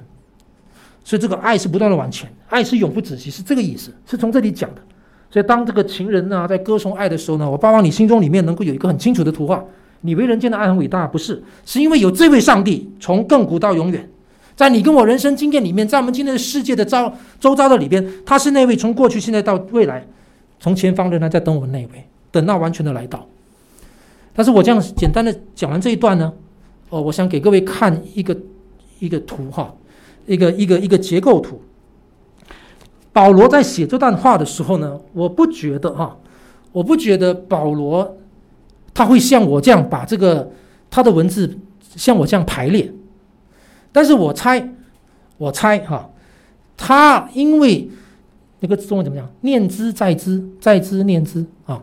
所以这个爱是不断的往前，爱是永不止息，是这个意思，是从这里讲的。所以当这个情人呢在歌颂爱的时候呢，我盼望你心中里面能够有一个很清楚的图画。你为人间的爱很伟大，不是？是因为有这位上帝从亘古到永远。在你跟我人生经验里面，在我们今天的世界的遭周遭的里边，他是那位从过去、现在到未来，从前方仍然在等我们那位。等那完全的来到。但是我这样简单的讲完这一段呢，哦，我想给各位看一个一个图哈，一个一个一个结构图。保罗在写这段话的时候呢，我不觉得哈，我不觉得保罗他会像我这样把这个他的文字像我这样排列，但是我猜，我猜哈，他因为那个中文怎么讲？念兹在兹，在兹念兹啊，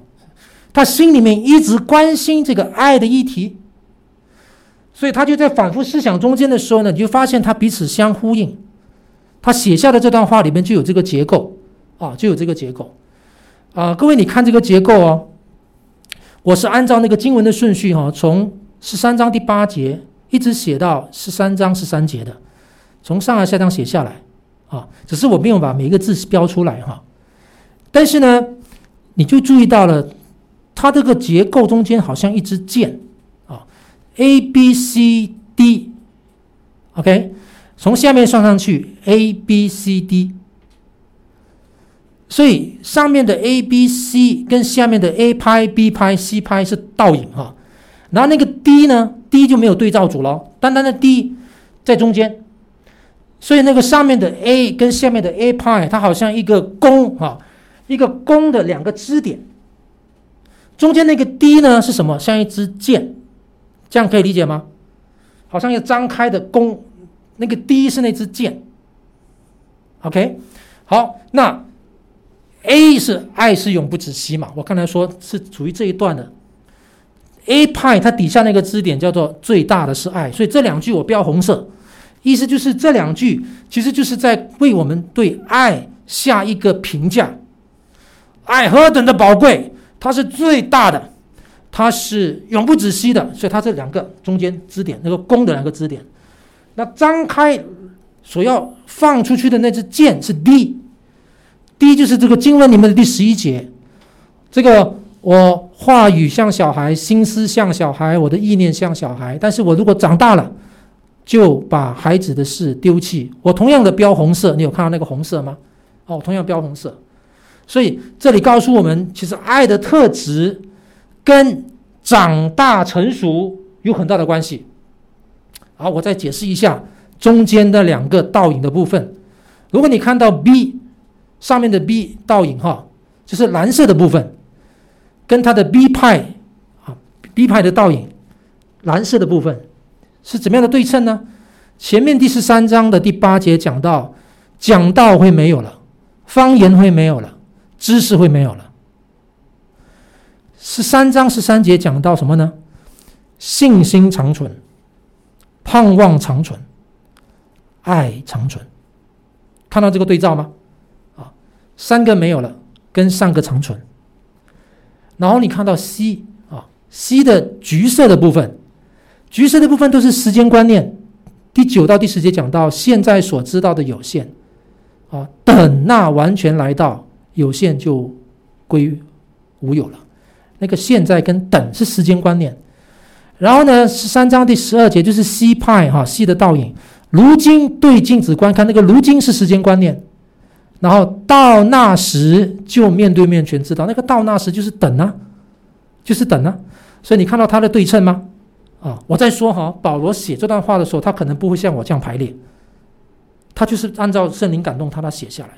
他心里面一直关心这个爱的议题，所以他就在反复思想中间的时候呢，你就发现他彼此相呼应。他写下的这段话里面就有这个结构啊，就有这个结构啊。各位，你看这个结构哦，我是按照那个经文的顺序哈，从十三章第八节一直写到十三章十三节的，从上而下这样写下来啊。只是我没有把每一个字标出来哈。但是呢，你就注意到了，它这个结构中间好像一支箭啊，A B C D，OK。从下面算上去，A B C D，所以上面的 A B C 跟下面的 A 拍 B 拍 C 拍是倒影哈，然后那个 D 呢，D 就没有对照组了，单单的 D 在中间，所以那个上面的 A 跟下面的 A Pi，，它好像一个弓哈，一个弓的两个支点，中间那个 D 呢是什么？像一支箭，这样可以理解吗？好像要张开的弓。那个 D 是那支箭，OK，好，那 A 是爱是永不止息嘛？我刚才说是属于这一段的 A 派，它底下那个支点叫做最大的是爱，所以这两句我标红色，意思就是这两句其实就是在为我们对爱下一个评价，爱何等的宝贵，它是最大的，它是永不止息的，所以它这两个中间支点那个弓的两个支点。那张开所要放出去的那支箭是 D，D 就是这个经文里面的第十一节。这个我话语像小孩，心思像小孩，我的意念像小孩。但是我如果长大了，就把孩子的事丢弃。我同样的标红色，你有看到那个红色吗？哦，同样标红色。所以这里告诉我们，其实爱的特质跟长大成熟有很大的关系。好，我再解释一下中间的两个倒影的部分。如果你看到 B 上面的 B 倒影哈，就是蓝色的部分，跟它的 B 派啊 B 派的倒影，蓝色的部分是怎么样的对称呢？前面第十三章的第八节讲到，讲道会没有了，方言会没有了，知识会没有了。十三章十三节讲到什么呢？信心长存。盼望长存，爱长存，看到这个对照吗？啊，三个没有了，跟上个长存。然后你看到 C 啊，C 的橘色的部分，橘色的部分都是时间观念。第九到第十节讲到现在所知道的有限，啊，等那完全来到，有限就归无有了。那个现在跟等是时间观念。然后呢，十三章第十二节就是 C 派哈 C 的倒影。如今对镜子观看，那个如今是时间观念。然后到那时就面对面全知道，那个到那时就是等啊，就是等啊。所以你看到它的对称吗？啊，我在说哈，保罗写这段话的时候，他可能不会像我这样排列，他就是按照圣灵感动他，他写下来。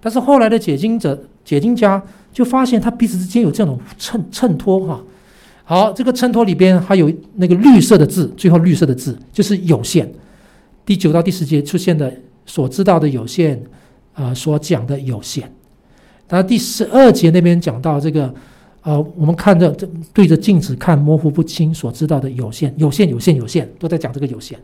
但是后来的解经者、解经家就发现，他彼此之间有这种衬衬托哈。好，这个衬托里边还有那个绿色的字，最后绿色的字就是有限。第九到第十节出现的所知道的有限，呃，所讲的有限。然后第十二节那边讲到这个，呃，我们看着这对着镜子看模糊不清，所知道的有限，有限，有限，有限，都在讲这个有限。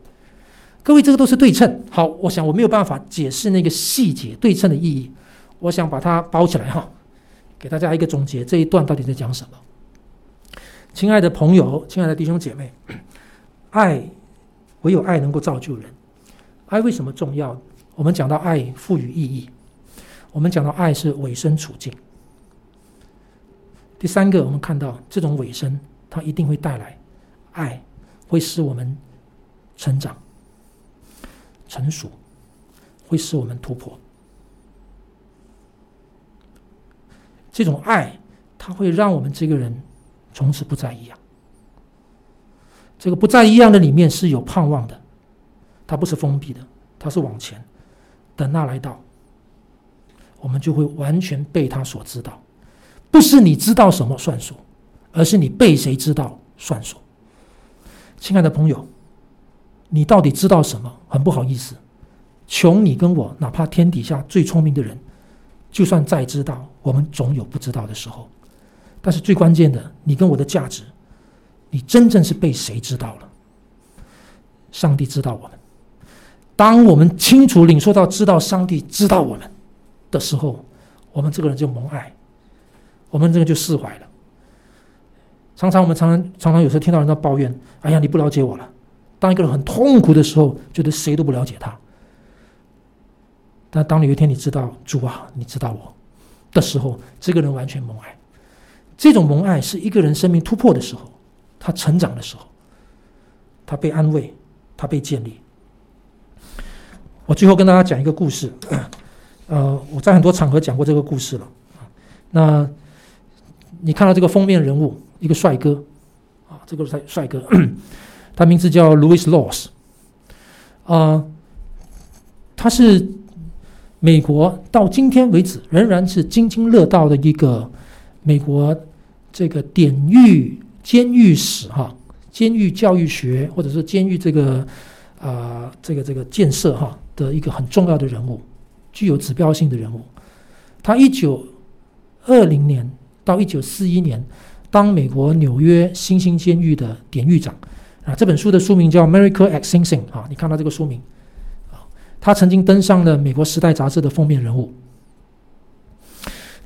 各位，这个都是对称。好，我想我没有办法解释那个细节对称的意义，我想把它包起来哈，给大家一个总结，这一段到底在讲什么？亲爱的朋友，亲爱的弟兄姐妹，爱，唯有爱能够造就人。爱为什么重要？我们讲到爱赋予意义，我们讲到爱是委身处境。第三个，我们看到这种委身，它一定会带来爱，会使我们成长、成熟，会使我们突破。这种爱。它会让我们这个人从此不再一样。这个不再一样的里面是有盼望的，它不是封闭的，它是往前。等那来到，我们就会完全被他所知道。不是你知道什么算数，而是你被谁知道算数。亲爱的朋友，你到底知道什么？很不好意思，穷你跟我，哪怕天底下最聪明的人，就算再知道，我们总有不知道的时候。但是最关键的，你跟我的价值，你真正是被谁知道了？上帝知道我们。当我们清楚领受到知道上帝知道我们的时候，我们这个人就蒙爱，我们这个就释怀了。常常我们常常常常有时候听到人在抱怨：“哎呀，你不了解我了。”当一个人很痛苦的时候，觉得谁都不了解他。但当你有一天你知道主啊，你知道我的时候，这个人完全蒙爱。这种蒙爱是一个人生命突破的时候，他成长的时候，他被安慰，他被建立。我最后跟大家讲一个故事，呃，我在很多场合讲过这个故事了。那你看到这个封面人物，一个帅哥，啊，这个帅帅哥，他名字叫 Louis Laws，啊，他是美国到今天为止仍然是津津乐道的一个美国这个典狱监狱史哈，监狱教育学或者是监狱这个啊这个这个建设哈。的一个很重要的人物，具有指标性的人物。他一九二零年到一九四一年当美国纽约新兴监狱的典狱长啊。这本书的书名叫《Miracle at Sing Sing》啊，你看到这个书名啊，他曾经登上了美国《时代》杂志的封面人物。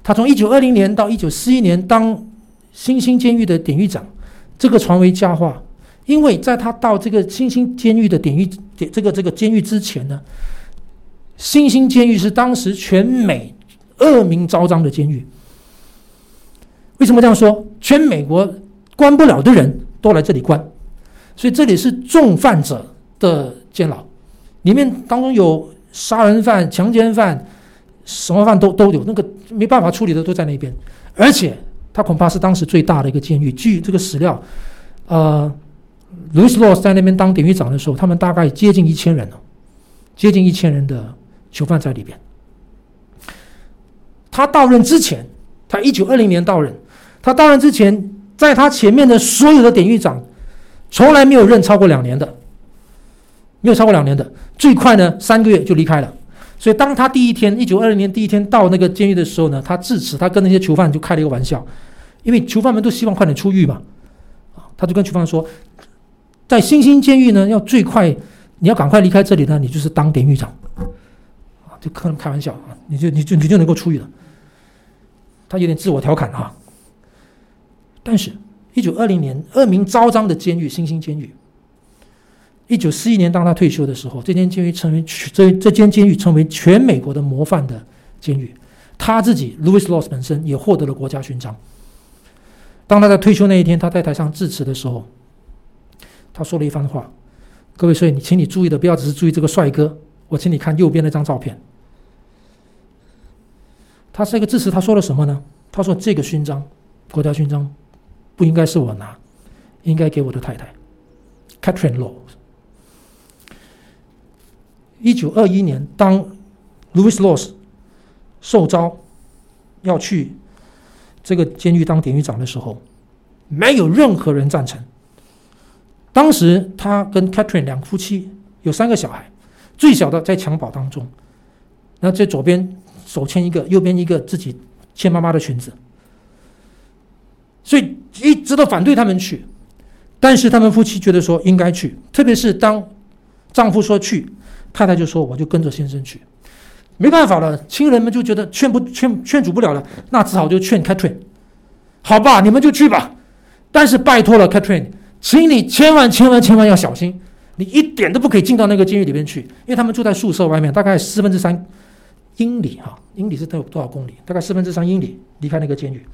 他从一九二零年到一九四一年当新兴监狱的典狱长，这个传为佳话。因为在他到这个新兴监狱的典狱，这个这个监狱之前呢，新兴监狱是当时全美恶名昭彰的监狱。为什么这样说？全美国关不了的人都来这里关，所以这里是重犯者的监牢，里面当中有杀人犯、强奸犯，什么犯都都有，那个没办法处理的都在那边。而且他恐怕是当时最大的一个监狱。据这个史料，呃。路易斯·罗斯在那边当典狱长的时候，他们大概接近一千人了，接近一千人的囚犯在里边。他到任之前，他一九二零年到任，他到任之前，在他前面的所有的典狱长，从来没有任超过两年的，没有超过两年的，最快呢三个月就离开了。所以当他第一天，一九二零年第一天到那个监狱的时候呢，他致辞，他跟那些囚犯就开了一个玩笑，因为囚犯们都希望快点出狱嘛，啊，他就跟囚犯说。在新兴监狱呢，要最快，你要赶快离开这里呢，你就是当典狱长，啊，就开开玩笑啊，你就你就你就能够出狱了。他有点自我调侃啊。但是，一九二零年恶名昭彰的监狱新兴监狱，一九四一年当他退休的时候，这间监狱成为这这间监狱成为全美国的模范的监狱。他自己 Louis Laws 本身也获得了国家勋章。当他在退休那一天，他在台上致辞的时候。他说了一番话，各位，所以你请你注意的，不要只是注意这个帅哥。我请你看右边那张照片。他是一个致辞，他说了什么呢？他说：“这个勋章，国家勋章，不应该是我拿，应该给我的太太，Catherine Law。”一九二一年，当 Louis Laws 受招要去这个监狱当典狱长的时候，没有任何人赞成。当时他跟 Catherine 两夫妻有三个小孩，最小的在襁褓当中，那在左边手牵一个，右边一个自己牵妈妈的裙子，所以一直都反对他们去，但是他们夫妻觉得说应该去，特别是当丈夫说去，太太就说我就跟着先生去，没办法了，亲人们就觉得劝不劝劝阻不了了，那只好就劝 Catherine，好吧，你们就去吧，但是拜托了 Catherine。请你千万千万千万要小心，你一点都不可以进到那个监狱里面去，因为他们住在宿舍外面，大概四分之三英里哈，英里是多多少公里？大概四分之三英里离开那个监狱，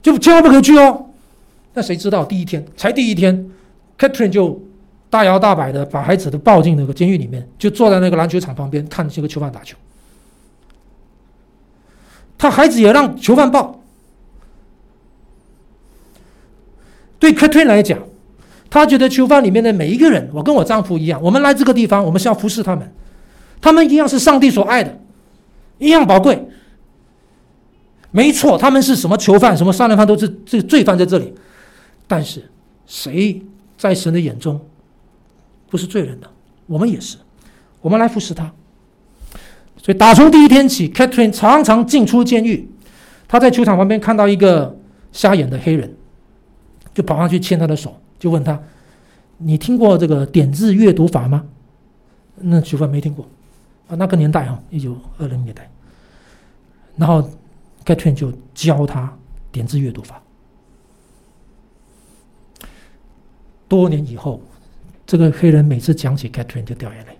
就千万不可以去哦。那谁知道第一天才第一天，Catherine 就大摇大摆的把孩子都抱进那个监狱里面，就坐在那个篮球场旁边看这个囚犯打球。他孩子也让囚犯抱。对 Catherine 来讲，她觉得囚犯里面的每一个人，我跟我丈夫一样，我们来这个地方，我们是要服侍他们，他们一样是上帝所爱的，一样宝贵。没错，他们是什么囚犯、什么杀人犯都是这罪犯在这里，但是谁在神的眼中不是罪人呢？我们也是，我们来服侍他。所以打从第一天起，Catherine 常常进出监狱。他在球场旁边看到一个瞎眼的黑人，就跑上去牵他的手，就问他：“你听过这个点字阅读法吗？”那囚犯没听过啊，那个年代啊，一九二零年代。然后 Catherine 就教他点字阅读法。多年以后，这个黑人每次讲起 Catherine 就掉眼泪。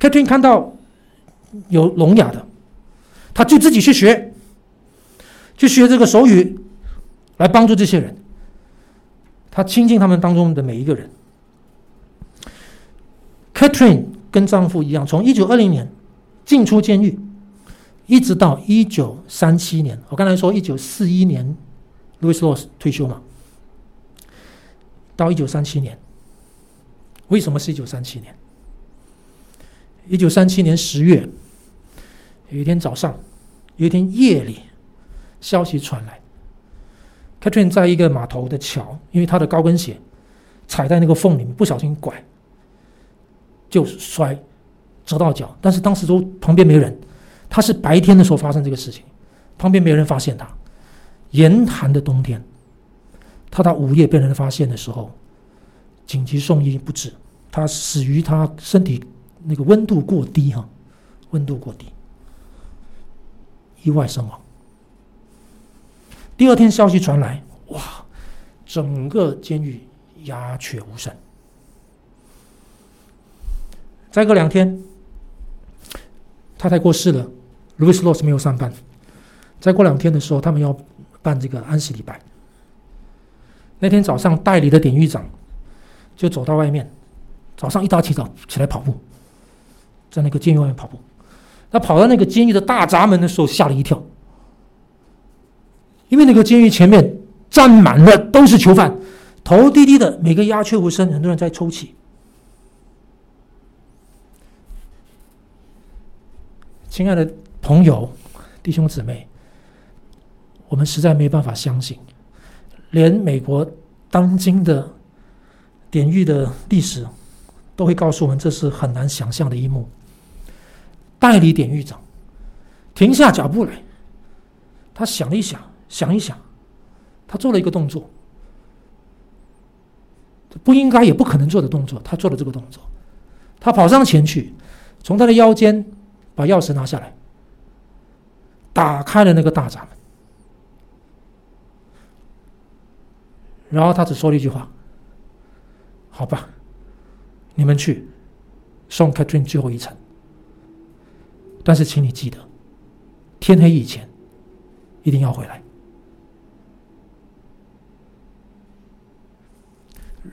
Catherine 看到有聋哑的，他就自己去学，去学这个手语，来帮助这些人。他亲近他们当中的每一个人。Catherine 跟丈夫一样，从一九二零年进出监狱，一直到一九三七年。我刚才说一九四一年，Louis Ross 退休嘛，到一九三七年。为什么是一九三七年？一九三七年十月，有一天早上，有一天夜里，消息传来，Katrine 在一个码头的桥，因为她的高跟鞋踩在那个缝里面，不小心拐，就摔，折到脚。但是当时都旁边没人，她是白天的时候发生这个事情，旁边没人发现她。严寒的冬天，她到午夜被人发现的时候，紧急送医不治，她死于她身体。那个温度过低哈，温度过低，意外身亡。第二天消息传来，哇，整个监狱鸦雀无声。再过两天，太太过世了，Louis Loss 没有上班。再过两天的时候，他们要办这个安息礼拜。那天早上，代理的典狱长就走到外面，早上一大清早起来跑步。在那个监狱外面跑步，他跑到那个监狱的大闸门的时候，吓了一跳，因为那个监狱前面站满了都是囚犯，头低低的，每个鸦雀无声，很多人在抽泣。亲爱的朋友、弟兄姊妹，我们实在没办法相信，连美国当今的典狱的历史都会告诉我们，这是很难想象的一幕。代理典狱长停下脚步来，他想了一想，想一想，他做了一个动作，不应该也不可能做的动作，他做了这个动作，他跑上前去，从他的腰间把钥匙拿下来，打开了那个大闸门，然后他只说了一句话：“好吧，你们去送 Catherine 最后一程。”但是，请你记得，天黑以前一定要回来。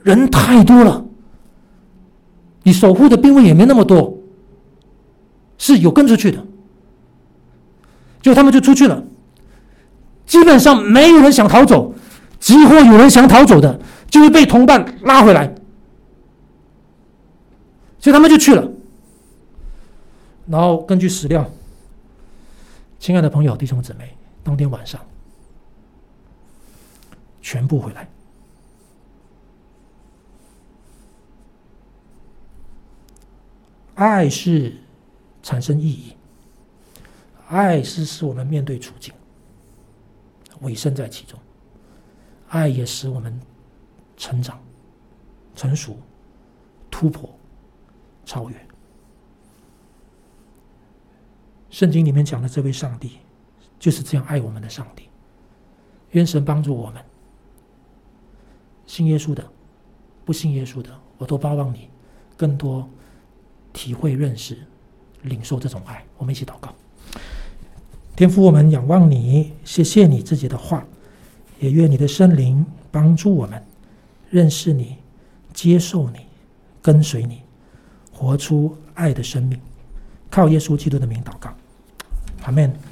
人太多了，你守护的兵卫也没那么多，是有跟出去的，就他们就出去了。基本上没有人想逃走，几乎有人想逃走的，就会被同伴拉回来，所以他们就去了。然后根据史料，亲爱的朋友、弟兄姊妹，当天晚上全部回来。爱是产生意义，爱是使我们面对处境，委身在其中，爱也使我们成长、成熟、突破、超越。圣经里面讲的这位上帝，就是这样爱我们的上帝。愿神帮助我们，信耶稣的，不信耶稣的，我都盼望你更多体会、认识、领受这种爱。我们一起祷告，天父，我们仰望你，谢谢你自己的话，也愿你的圣灵帮助我们认识你、接受你、跟随你，活出爱的生命。靠耶稣基督的名祷告，阿门。